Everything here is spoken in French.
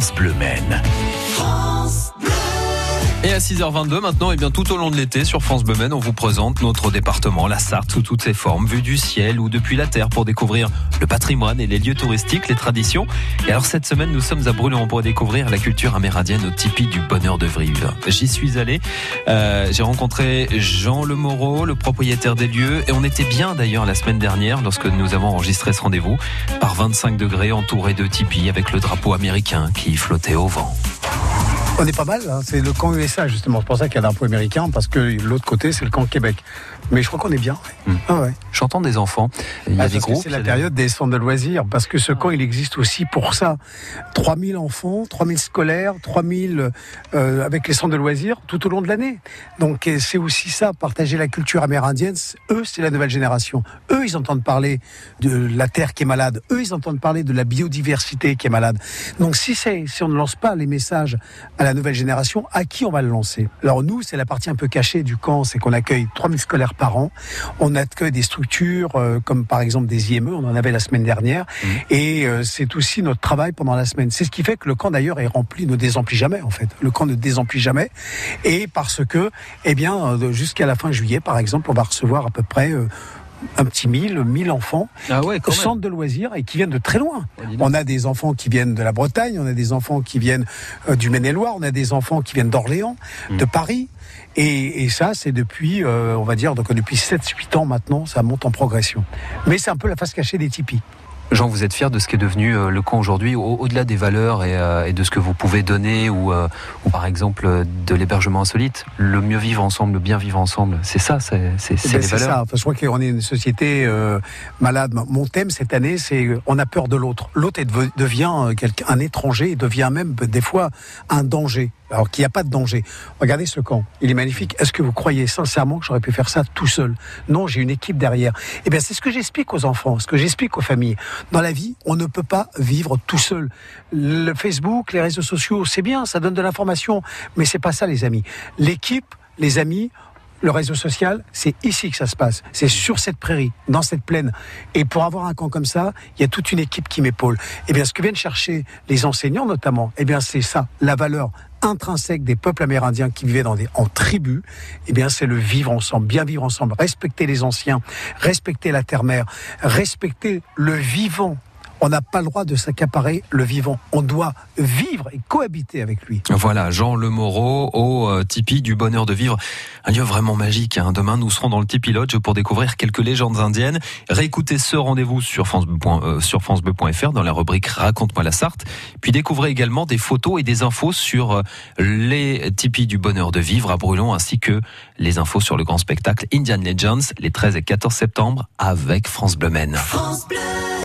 France. À 6h22 maintenant, et bien tout au long de l'été sur France Bleu on vous présente notre département, la Sarthe sous toutes ses formes, vue du ciel ou depuis la terre pour découvrir le patrimoine et les lieux touristiques, les traditions. Et alors cette semaine, nous sommes à Brûlon pour découvrir la culture amérindienne au tipi du bonheur de Vrive. J'y suis allé, euh, j'ai rencontré Jean Le Moreau, le propriétaire des lieux, et on était bien d'ailleurs la semaine dernière lorsque nous avons enregistré ce rendez-vous, par 25 degrés entouré de tipis avec le drapeau américain qui flottait au vent. On est pas mal, hein. c'est le camp USA justement. C'est pour ça qu'il y a un drapeau américain, parce que l'autre côté, c'est le camp Québec. Mais je crois qu'on est bien. Hmm. Ah ouais. J'entends des enfants. Il y a ah, des groupes. C'est la période des centres de loisirs, parce que ce camp, il existe aussi pour ça. 3000 enfants, 3000 scolaires, 3000 euh, avec les centres de loisirs tout au long de l'année. Donc c'est aussi ça, partager la culture amérindienne. Eux, c'est la nouvelle génération. Eux, ils entendent parler de la terre qui est malade. Eux, ils entendent parler de la biodiversité qui est malade. Donc si, si on ne lance pas les messages à la nouvelle génération, à qui on va le lancer Alors nous, c'est la partie un peu cachée du camp, c'est qu'on accueille 3000 scolaires par an. On accueille des structures euh, comme par exemple des IME, on en avait la semaine dernière, mmh. et euh, c'est aussi notre travail pendant la semaine. C'est ce qui fait que le camp d'ailleurs est rempli, ne désemplit jamais en fait. Le camp ne désemplit jamais, et parce que, eh bien, euh, jusqu'à la fin juillet, par exemple, on va recevoir à peu près un petit mille, mille enfants ah ouais, au centre de loisirs et qui viennent de très loin. on a des enfants qui viennent de la Bretagne, on a des enfants qui viennent du Maine-et-Loire, on a des enfants qui viennent d'Orléans, mmh. de Paris. Et, ça, c'est depuis, euh, on va dire, donc depuis 7-8 ans maintenant, ça monte en progression. Mais c'est un peu la face cachée des tipis. Jean, vous êtes fier de ce qui est devenu euh, le camp aujourd'hui, au-delà des valeurs euh, et, de ce que vous pouvez donner, ou, ou par exemple de l'hébergement insolite, le mieux vivre ensemble, le bien vivre ensemble, c'est ça, c'est eh ben, les valeurs. Ça. Enfin, je crois qu'on est une société malade. Mon thème cette année, c'est on a peur de l'autre. L'autre devient un étranger, et devient même des fois un danger alors qu'il n'y a pas de danger. Regardez ce camp, il est magnifique. Est-ce que vous croyez sincèrement que j'aurais pu faire ça tout seul? Non, j'ai une équipe derrière. Eh bien, c'est ce que j'explique aux enfants, ce que j'explique aux familles. Dans la vie, on ne peut pas vivre tout seul. Le Facebook, les réseaux sociaux, c'est bien, ça donne de l'information, mais c'est pas ça, les amis. L'équipe, les amis, le réseau social, c'est ici que ça se passe. C'est sur cette prairie, dans cette plaine. Et pour avoir un camp comme ça, il y a toute une équipe qui m'épaule. Eh bien, ce que viennent chercher les enseignants notamment, eh bien, c'est ça, la valeur intrinsèque des peuples amérindiens qui vivaient dans des, en tribus, eh bien, c'est le vivre ensemble, bien vivre ensemble, respecter les anciens, respecter la terre-mère, respecter le vivant on n'a pas le droit de s'accaparer le vivant. On doit vivre et cohabiter avec lui. Voilà, Jean Le Moreau au euh, Tipi du bonheur de vivre. Un lieu vraiment magique. Hein. Demain, nous serons dans le Tipi Lodge pour découvrir quelques légendes indiennes. Réécoutez ce rendez-vous sur francebleu.fr euh, dans la rubrique Raconte-moi la Sarthe. Puis découvrez également des photos et des infos sur euh, les tipis du bonheur de vivre à Brûlon ainsi que les infos sur le grand spectacle Indian Legends les 13 et 14 septembre avec France Bleu France Bleu.